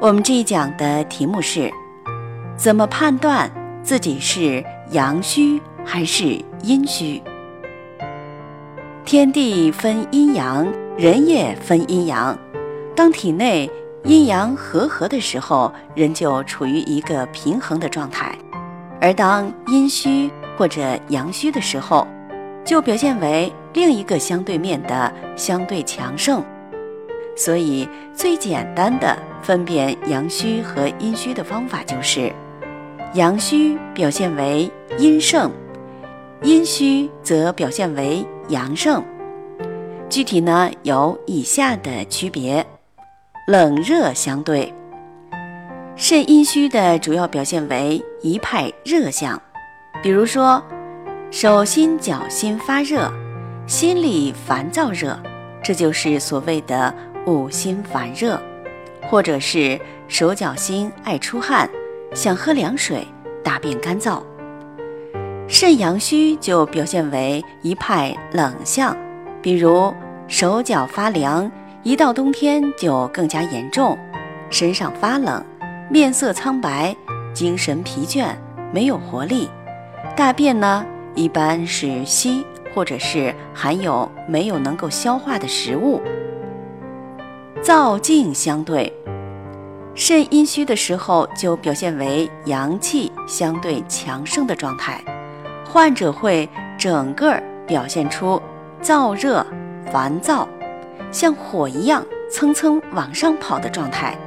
我们这一讲的题目是：怎么判断自己是阳虚还是阴虚？天地分阴阳，人也分阴阳。当体内阴阳和合的时候，人就处于一个平衡的状态；而当阴虚或者阳虚的时候，就表现为另一个相对面的相对强盛。所以，最简单的分辨阳虚和阴虚的方法就是：阳虚表现为阴盛，阴虚则表现为阳盛。具体呢有以下的区别：冷热相对。肾阴虚的主要表现为一派热象，比如说手心脚心发热，心里烦躁热，这就是所谓的。五心烦热，或者是手脚心爱出汗，想喝凉水，大便干燥。肾阳虚就表现为一派冷象，比如手脚发凉，一到冬天就更加严重，身上发冷，面色苍白，精神疲倦，没有活力。大便呢，一般是稀，或者是含有没有能够消化的食物。燥静相对，肾阴虚的时候就表现为阳气相对强盛的状态，患者会整个表现出燥热、烦躁，像火一样蹭蹭往上跑的状态。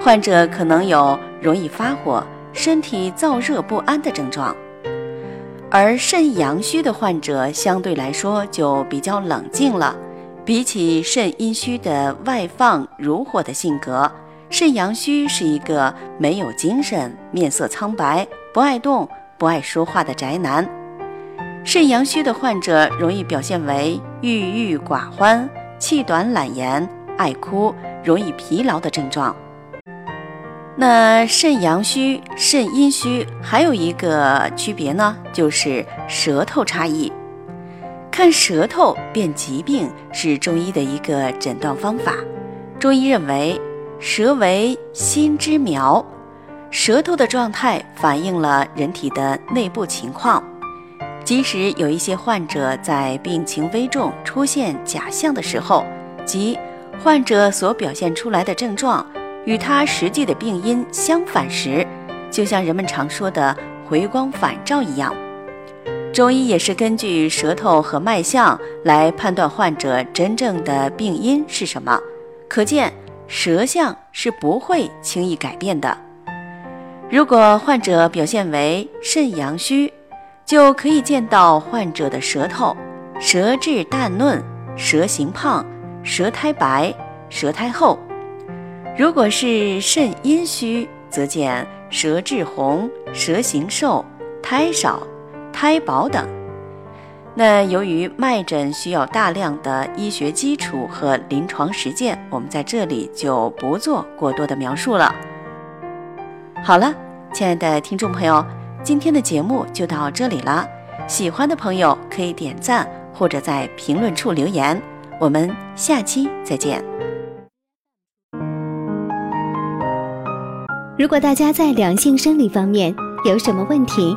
患者可能有容易发火、身体燥热不安的症状，而肾阳虚的患者相对来说就比较冷静了。比起肾阴虚的外放如火的性格，肾阳虚是一个没有精神、面色苍白、不爱动、不爱说话的宅男。肾阳虚的患者容易表现为郁郁寡欢、气短懒言、爱哭、容易疲劳的症状。那肾阳虚、肾阴虚还有一个区别呢，就是舌头差异。看舌头辨疾病是中医的一个诊断方法。中医认为，舌为心之苗，舌头的状态反映了人体的内部情况。即使有一些患者在病情危重、出现假象的时候，即患者所表现出来的症状与他实际的病因相反时，就像人们常说的“回光返照”一样。中医也是根据舌头和脉象来判断患者真正的病因是什么，可见舌象是不会轻易改变的。如果患者表现为肾阳虚，就可以见到患者的舌头，舌质淡嫩，舌形胖，舌苔白，舌苔厚；如果是肾阴虚，则见舌质红，舌形瘦，苔少。胎宝等，那由于脉诊需要大量的医学基础和临床实践，我们在这里就不做过多的描述了。好了，亲爱的听众朋友，今天的节目就到这里了。喜欢的朋友可以点赞或者在评论处留言，我们下期再见。如果大家在两性生理方面有什么问题，